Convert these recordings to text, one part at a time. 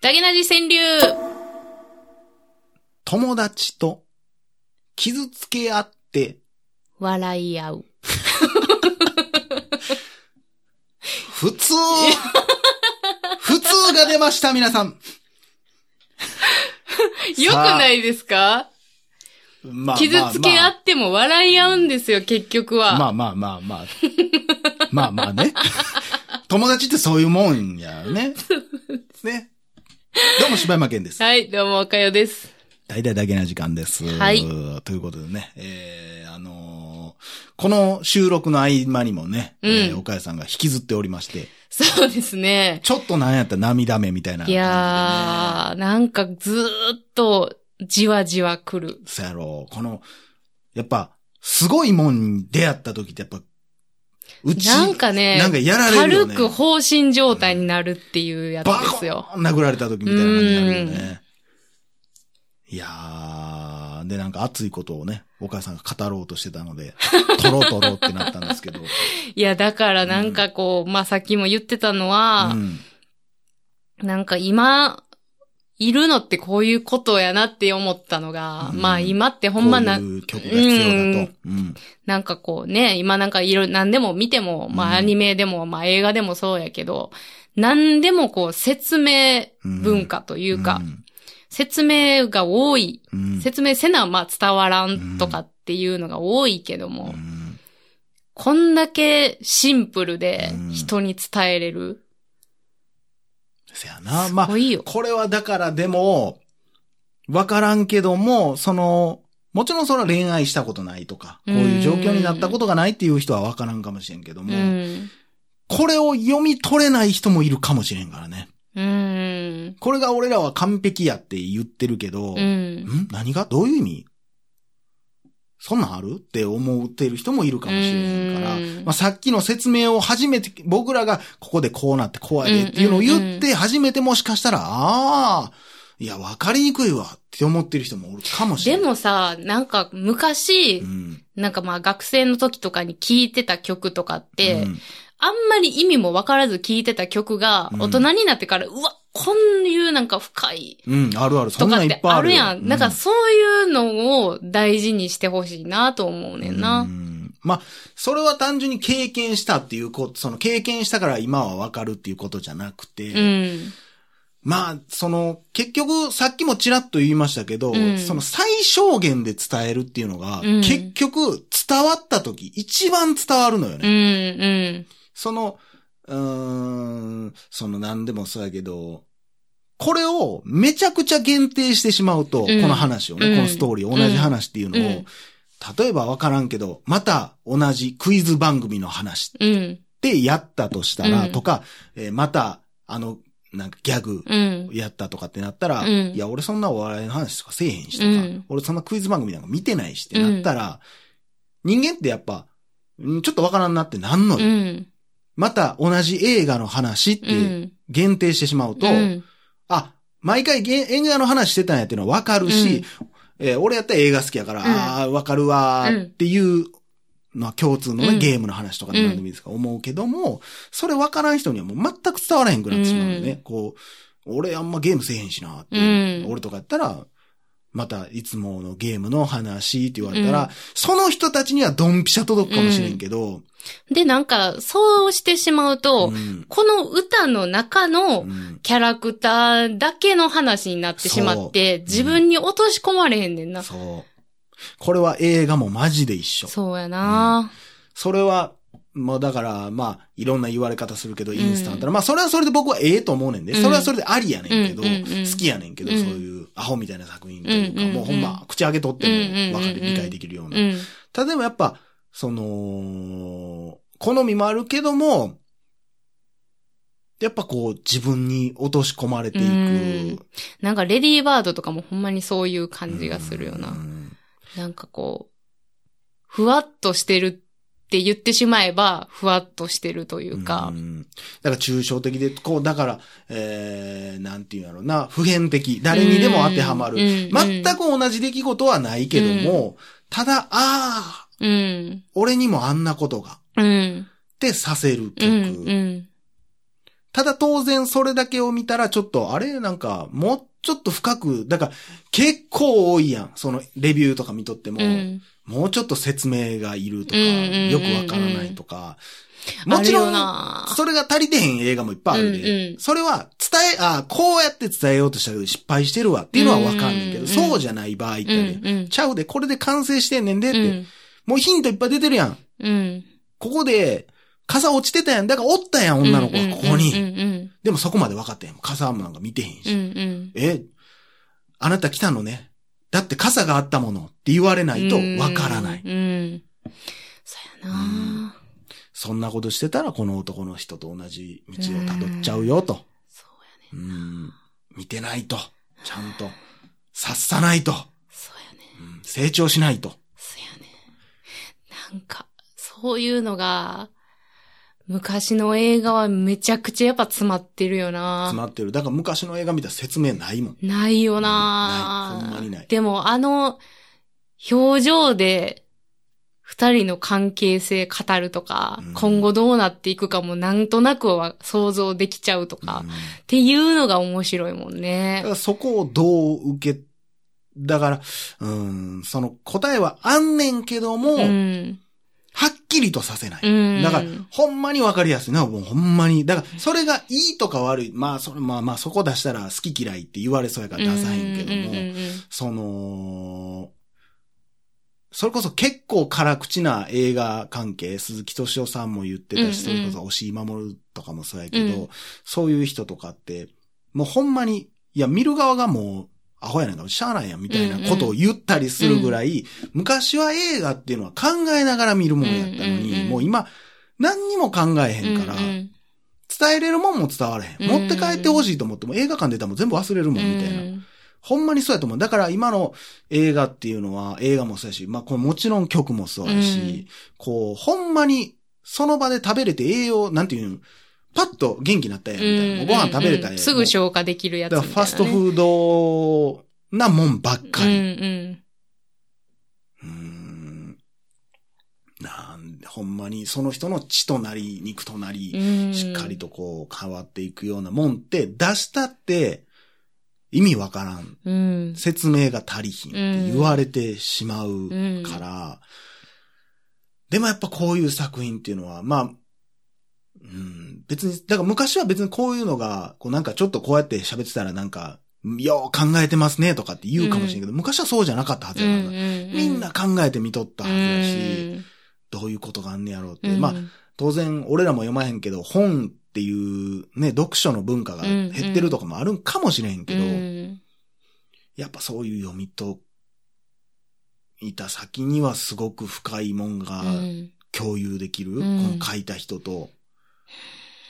ダゲナジ川柳友達と傷つけ合って、笑い合う。普通普通が出ました、皆さん。よくないですか？まあ傷つけ合っても笑い合うんですよ、結局は。まあまあまあまあ。まあまあね。友達ってそういうもんやね。ね。どうも柴山健です。はい、どうも、おかよです。大々だけな時間です。はいということでね、えー、あのーこの収録の合間にもね、うんえー岡谷さんが引きずっておりまして、そうですね。ちょっとなんやったら涙目みたいな感じい。やー、なんかずーっとじわじわ来る。そうやろう。この、やっぱ、すごいもんに出会った時ってやっぱ、うち、なんかね、なんかやられるよね。軽く放心状態になるっていうやつバですよ。コーン殴られた時みたいな感じになるよね。いやー、で、なんか熱いことをね、岡谷さんが語ろうとしてたので、取ろう取ろうってなったんですけど。いや、だからなんかこう、まあ、さっきも言ってたのはう、ん。なんか今、いるのってこういうことやなって思ったのが、うんまあ今ってほんまなこう、いう曲が必要だと。うん。なんかこうね、今なんかいろ、何でも見ても、まうんあアニメでも、まあ映画でもそうやけど、何でもこう説明文化というか、説明が多い。うん、説明せな、まあ伝わらんとかっていうのが多いけども、うんこんだけシンプルでうん人に伝えれる。せやな。まあ。これはだからでも、わからんけども、その、もちろんそれは恋愛したことないとか、こういう状況になったことがないっていう人はわからんかもしれんけどうも、ん。これを読み取れない人もいるかもしれんからね。うん。これが俺らは完璧やって言ってるけど、うん。ん？何が？どういう意味？そんなんある？って思ってる人もいるかもしれへんから、うん。まあ、さっきの説明を初めて、僕らがここでこうなってこうやでっていうのを言って、初めてもしかしたら、ああ、いや、わかりにくいわって思ってる人もおるかもしれでない。もさ、なんか昔、うん、なんかまあ学生の時とかに聴いてた曲とかって、うん。あんまり意味もわからず聴いてた曲が、うん。大人になってから、うわ、こういうなんか深いうん、あるある。そんなんいってぱいあるよ。あるやん。なんかそういうのを大事にしてほしいなと思うねんうな。んまあ、それは単純に経験したっていうこと、その経験したから今はわかるっていうことじゃなくて、うん。まあ、その、結局、さっきもちらっと言いましたけど、うんその最小限で伝えるっていうのが、うん結局、伝わった時、一番伝わるのようん、ね。うん。その、うーん、その何でもそうやけど、これをめちゃくちゃ限定してしまうと、うん。この話をね、うん。このストーリー、同じ話っていうのを、うん。例えばわからんけど、また同じクイズ番組の話うん。でやったとしたら、うん。とか、えーまた、あの、なんかギャグ、うん。やったとかってなったら、うん。いや、俺そんなお笑いの話とかせえへんしとか、うん。俺そんなクイズ番組なんか見てないしってなったら、人間ってやっぱ、んちょっとわからんなってなんのよ。うん。また同じ映画の話っうてん。限定してしまうと、うん。あ、毎回げ映画の話してたんやっていうのはわかるし、えー俺やったら映画好きやから、うん。ああ、わかるわーっていうのは共通のね、うん。ゲームの話とかで何でもいいですか、思うけども、それわからん人にはもう全く伝わらへんくなってしまうのね。こう、俺あんまゲームせえへんしなって、うん。俺とかやったら、またいつものゲームの話って言われたら、うん。その人たちにはドンピシャ届くかもしれんけど、で、なんか、そうしてしまうと、うん。この歌の中のうん。キャラクターだけの話になってしまって、そう。自分に落とし込まれへんねんな。そう。これは映画もマジで一緒。そうやな、それは、もうだから、まあ、いろんな言われ方するけど、インスタントな、まあ、それはそれで僕はええと思うねんで、うん。それはそれでありやねんけど、うんうんうん。好きやねんけど、うん。そういうアホみたいな作品というか、もうほんま、口開けとっても分かる、理解できるような。うん。ただでもやっぱ、その、好みもあるけども、やっぱこう、自分に落とし込まれていく。うんなんか、レディーバードとかもほんまにそういう感じがするよな。うんなんかこう、ふわっとしてるって言ってしまえば、ふわっとしてるというかう、んだから抽象的で、こう、だから、えー、なんていうんやろうな、普遍的、誰にでも当てはまる。うん全く同じ出来事はないけども、ただ、ああ、うん。俺にもあんなことが、っうん。ってさせる曲。うん。うん。ただ当然それだけを見たらちょっと、あれ？なんか、もうちょっと深く、だから結構多いやん。そのレビューとか見とっても、うん。もうちょっと説明がいるとか、うんうんうんうんよくわからないとか。もちろん、なそれが足りてへん映画もいっぱいあるで、うんうんそれは伝え、あこうやって伝えようとしたけど失敗してるわっていうのはわかんねんけど、うんうんそうじゃない場合ってね、うんうんちゃうで、これで完成してんねんでって、うん。もうヒントいっぱい出てるやん。うん。ここで、傘落ちてたやん。だからおったやん、女の子がここに。うんうんでもそこまで分かってへん。傘もなんか見てへんし。うん。うんうん。え、あなた来たのね。だって傘があったものって言われないと分からない。うん。うん。そうやなそんなことしてたらこの男の人と同じ道を辿っちゃうよと。そうやね。うん。見てないと。ちゃんと。察さないと。そうやね。うん成長しないと。そうやね。なんか、そういうのが、昔の映画はめちゃくちゃやっぱ詰まってるよな。詰まってる。だから昔の映画見たら説明ないもん。ないよな。ない。ほんまにない。でもあの、表情で、二人の関係性語るとか、うん。今後どうなっていくかもなんとなくは想像できちゃうとか、うん。っていうのが面白いもんだねそこをどう受け、だから、うん、その答えはあんねんけども、うん。はっきりとさせない。うん。だから、ほんまにわかりやすいな、もうほんまに。だから、それがいいとか悪い。まあ、それ、まあまあ、そこ出したら好き嫌いって言われそうやから出さへんけども、その、それこそ結構辛口な映画関係、鈴木敏夫さんも言ってたし、それこそ押井守とかもそうやけど、うんそういう人とかって、もうほんまに、いや、見る側がもう、アホやねんから、しゃあないやん、みたいなことを言ったりするぐらい、昔は映画っていうのは考えながら見るものやったのに、もう今、何にも考えへんから、伝えれるもんも伝われへん。持って帰ってほしいと思っても映画館出たらもう全部忘れるもん、みたいな。うんほんまにそうやと思う。だから今の映画っていうのは、映画もそうやし、まあこれもちろん曲もそうやし、うんこう、ほんまにその場で食べれて栄養、なんていうん、パッと元気になったやん、みたいな。もうご飯食べれたやん。すぐ消化できるやつファストフードなもんばっかうんり。うん。うーん。なんで、ほんまにその人の血となり、肉となり、うんしっかりとこう変わっていくようなもんって出したって意味わからん。うん。説明が足りひんって言われてしまうから、でもやっぱこういう作品っていうのは、まあ、うん、別に、だから昔は別にこういうのが、こうなんかちょっとこうやって喋ってたらなんか、よう考えてますねとかって言うかもしれんけど、昔はそうじゃなかったはずやからな、みんな考えてみとったはずやし、どういうことがあんねやろうって。まあ、当然、俺らも読まへんけど、本っていうね、読書の文化が減ってるとかもあるんかもしれんけど、うんやっぱそういう読みと、いた先にはすごく深いもんがうん。共有できる、うん。この書いた人と、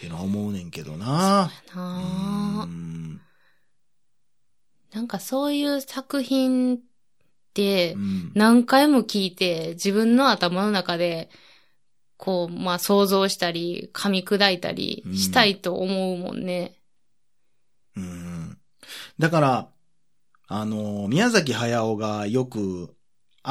っていうのは思うねんけどな。な。あうん。なんかそういう作品ってうん。何回も聞いて自分の頭の中でこう、まあ想像したり噛み砕いたりしたいと思うもんね。うん。だから、あの、宮崎駿がよく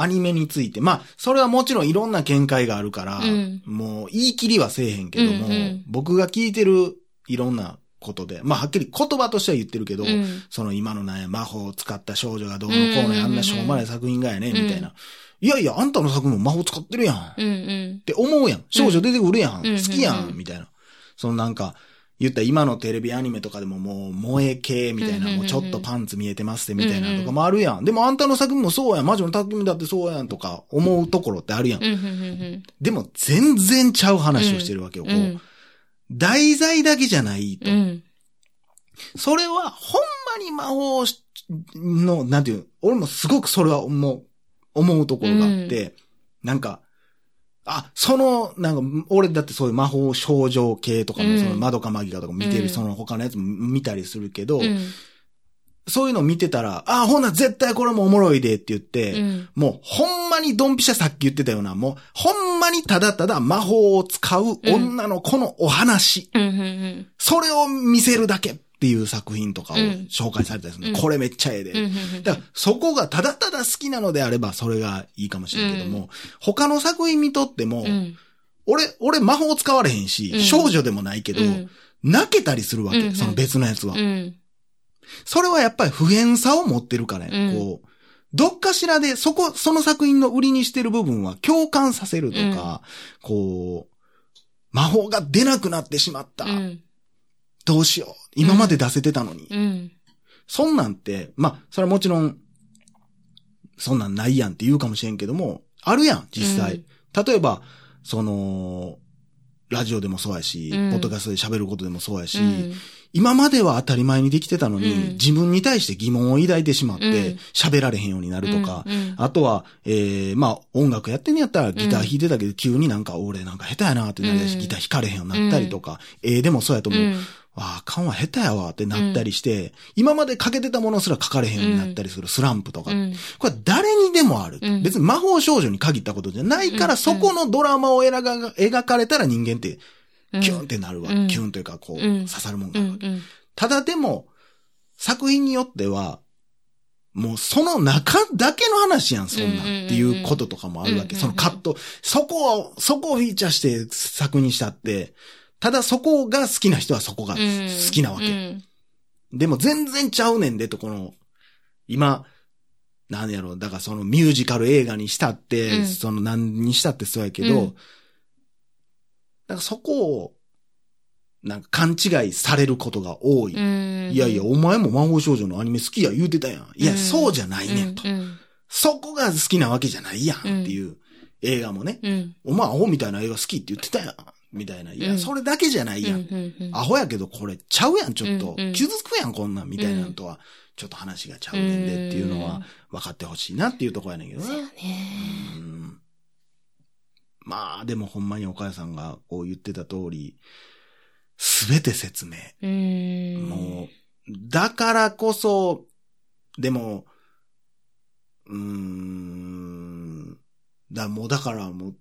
アニメについて、まあ、それはもちろんいろんな見解があるから、うんもう言い切りはせえへんけども、うんうん僕が聞いてるいろんなことで、まあ、はっきり言葉としては言ってるけど、うんその今のね、魔法を使った少女がどうのこうのや、うんあんなしょうもない作品がやね、うんみたいな。いやいや、あんたの作品も魔法使ってるやん。っうんうん。て思うやん。少女出てくるやん。うん好きやん、みたいな。そのなんか、言ったら今のテレビアニメとかでももう萌え系みたいな、もうちょっとパンツ見えてますってみたいなのとかもあるやん。でもあんたの作品もそうやん。魔女の作品だってそうやんとか思うところってあるやん。でも全然ちゃう話をしてるわけよ。こううん。題材だけじゃないと。うん。それは、ほんまに魔法の、なんていう、俺もすごくそれは思う、思うところがあって、なんか、あ、その、なんか、俺だってそういう魔法少女系とかも、うん。その窓かマギカとか見てる、うん。その他のやつも見たりするけど、うん。そういうの見てたら、あ、ほんなら絶対これもおもろいでって言って、うん。もうほんまにドンピシャさっき言ってたような、もうほんまにただただ魔法を使う女の子のお話。それを見せるだけっていう作品とかをうん紹介されたりするの、うんこれめっちゃええで。うん。だから、そこがただただ好きなのであれば、それがいいかもしれんけども、他の作品見とっても、うん。俺、俺魔法使われへんし、うん少女でもないけど、うん泣けたりするわけ、その別のやつは。うん。それはやっぱり普遍さを持ってるからや、うんこう、どっかしらで、そこ、その作品の売りにしてる部分は共感させるとか、こう、魔法が出なくなってしまった。うん。どうしよう。今まで出せてたのに。うん。そんなんって、まあ、それはもちろん、そんなんないやんって言うかもしれんけども、あるやん、実際。例えば、その、ラジオでもそうやし、うんポッドキャストで喋ることでもそうやし、うん今までは当たり前にできてたのに、うん自分に対して疑問を抱いてしまっうてん、喋、られへんようになるとか、うんうんあとは、ええまあ、音楽やってんやったらギター弾いてたけど、急になんか俺なんか下手やなってなりだし、うんギター弾かれへんようになったりとか、ええでもそうやと思う。うんああ、かんは下手やわってなったりして、今までかけてたものすら書かれへんようになったりするスランプとか。うんこれ誰にでもある。うん別に魔法少女に限ったことじゃないから、うんそこのドラマを描か描かれたら人間って、うんキュンってなるわ。うんキュンというか、こう、うん刺さるもんがあるわけ。うんうんただでも、作品によっては、もうその中だけの話やん、そんなん。うんうんうんうんっていうこととかもあるわけ。うんうんうんそのカット、そこを、そこをフィーチャーして作品にしたって、ただそこが好きな人はそこが好きなわけ。うんでも全然ちゃうねんでと、この、今、なんやろ、だからそのミュージカル映画にしたって、うんその何にしたってそうやけど、うんだからそこを、なんか勘違いされることが多い。うんいやいや、お前も魔法少女のアニメ好きや言うてたやん。いや、うんそうじゃないねんと。うんそこが好きなわけじゃないやんっていう映画もね。うんお前アホみたいな映画好きって言ってたやん。みたいな。いや、うんそれだけじゃないやん。アホやけどこれちゃうやん、ちょっと。傷つくやん、こんなん、みたいなのとは、ちょっと話がちゃうねんでっていうのは分かってほしいなっていうところやねんけどそうやね。ね。うんまあ、でもほんまに岡谷さんがこう言ってた通り、すべて説明。うん。もう、だからこそ、でも、うーん、だ、もうだからもう、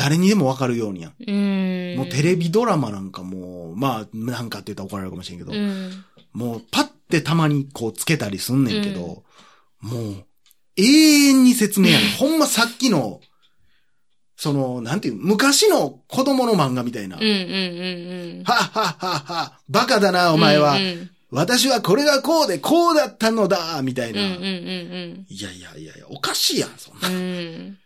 誰にでもわかるようにやん。うん。もうテレビドラマなんかもう、まあ、なんかって言ったら怒られるかもしれんけど、うん。もうパッてたまにこうつけたりすんねんけど、もう、永遠に説明やねん。ほんまさっきの、その、なんていう、昔の子供の漫画みたいな。うんうんうんうん。はっはっはっは、バカだな、お前は。うんうん私はこれがこうでこうだったのだ、みたいな。うんうんうんいやいやいやいや、おかしいやん、そんな。うん。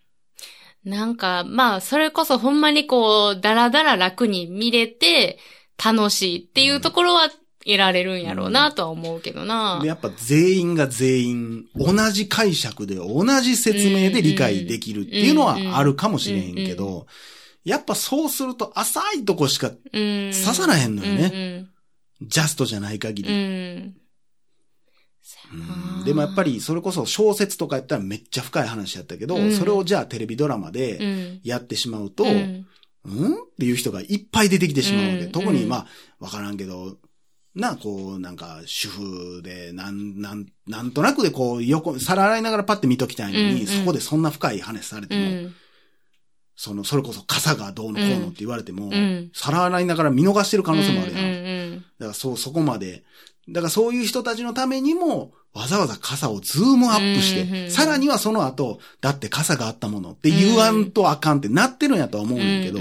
うん。なんか、まあ、それこそほんまにこう、だらだら楽に見れて、楽しいっていうところは得られるんやろうなとは思うけどな。で、やっぱ全員が全員、同じ解釈で同じ説明で理解できるっていうのはあるかもしれへんけうんど、やっぱそうすると浅いとこしかうん。刺さらへんのよね。ね。ジャストじゃない限うん。り。うん。うんでもやっぱりそれこそ小説とかやったらめっちゃ深い話やったけど、うん。それをじゃあテレビドラマうでん、やってしまうと、ううんんっていう人がいっぱい出てきてしまうわけ。うん。特にうん。まあ、わからんけど、な、こう、なんか、主婦で、なん、なん、なんとなくでこう、横、皿洗いながらパッて見ときたいのに、そこでそんな深い話されても、うん。その、それこそ傘がどうのこうのって言われても、うん皿洗いながら見逃してる可能性もあるやん。だからそう、そこまで。だからそういう人たちのためにも、わざわざ傘をズームアップして、さらにはその後、だって傘があったものって言わんとあかんってなってるんやとは思ううんん。だけど、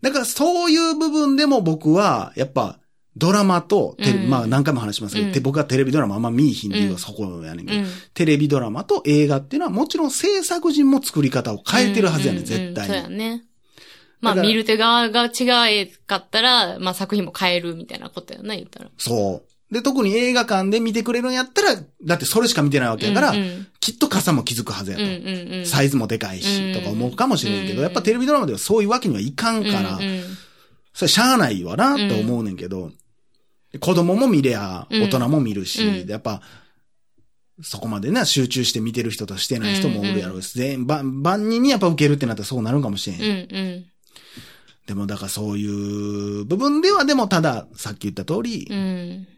だからそういう部分でも僕は、やっぱ、ドラマとうんまあ何回も話しますけど、うんて僕はテレビドラマあんま見いひんっていうのうんはそこやねんけど、うんテレビドラマと映画っていうのはもちろん制作陣も作り方を変えてるはずやねん、うん絶対そうやに。ね。まあ、見る手側が違えかったら、まあ作品も変えるみたいなことやな、言ったら。そう。で、特に映画館で見てくれるんやったら、だってそれしか見てないわけやから、うんうんきっと傘も気づくはずやと。うんうんうん。サイズもでかいし、とか思うかもしれんけど、うんやっぱテレビドラマではそういうわけにはいかんから、うんうんそれしゃあないわな、と思うねんけど、子供も見れや、うん大人も見るし、うんでやっぱ、そこまでな、集中して見てる人としてない人もおるやろうし、全員、万万人にやっぱ受けるってなったらそうなるんかもしれん。うんうん。でも、だからそういう部分では、でもただ、さっき言った通り、うん。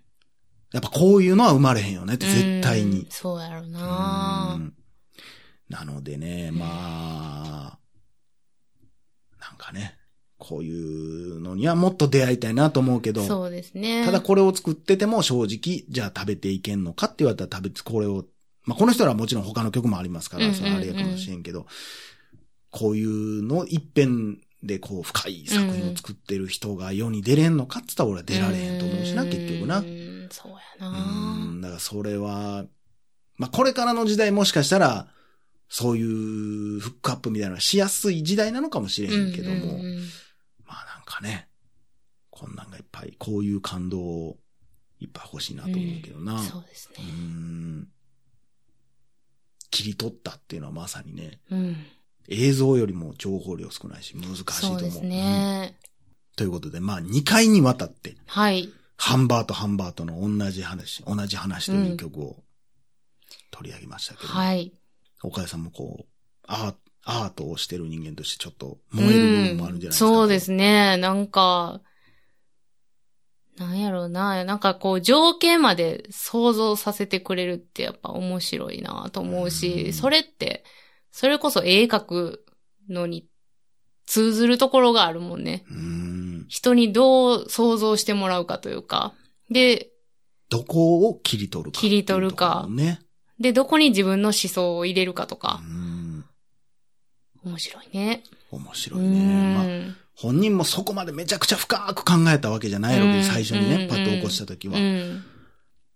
やっぱこういうのは生まれへんよねって、絶対うんに。そうやろううな。んなのでね、まあ、なんかね、こういうのにはもっと出会いたいなと思うけど、そうですね。ただこれを作ってても正直、じゃあ食べていけんのかって言われたら食べ、これを、まあこの人らはもちろん他の曲もありますから、うんうんうんそれあれやかもしれんけど、こういうの一遍でこう深い作品を作ってる人が世に出れんのかって言ったら俺は出られへんと思うしな、結局な。うん、そうやうな。ん、だからそれは、まあこれからの時代もしかしたら、そういうフックアップみたいなのがしやすい時代なのかもしれへんけども、うんうんうんかね、こんなんがいっぱい、こういう感動をいっぱい欲しいなと思うけどな。そうですね。うん切り取ったっていうのはまさにね、うん。映像よりも情報量少ないし難しいと思う。そうですね。うんということで、まあ2回にわたって、はい。ハンバートハンバートの同じ話、同じ話という曲を取り上げましたけど、はい。岡谷さんもこう、アーアートをしてる人間としてちょっと燃える部分もあるんじゃないですか。うんそうですね。なんか、なんやろうな。なんかこう、情景まで想像させてくれるってやっぱ面白いなと思うし、うんそれって、それこそ絵描くのに通ずるところがあるもんね。うーん。人にどう想像してもらうかというか。で、どこを切り取るか。切り取るかね。で、どこに自分の思想を入れるかとうか。ん。面白いね。面白ういね。まあん。本人もそこまでめちゃくちゃ深く考えたわけじゃないので、うん最初にね、うんパッと起こした時は。うん。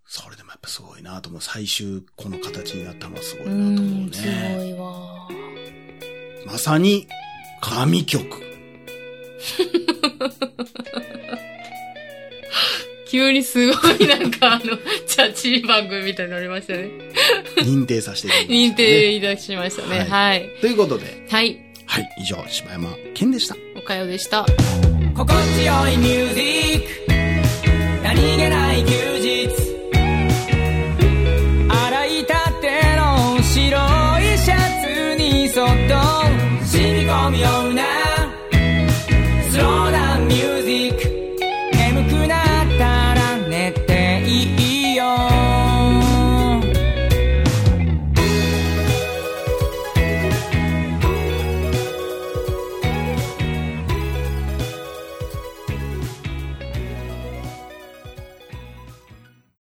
それでもやっぱすごいなと思う。最終この形になったのはすごいなうと思うんすね。ごいわ。まさに、神曲。急にすごいなんかあの、チャチー番組みたいになりましたね。認定させていただきました、認定いたしましたね。はいはい。ということで、はい。はい、以上、柴山健でした。おかよでした。心地よいミュージック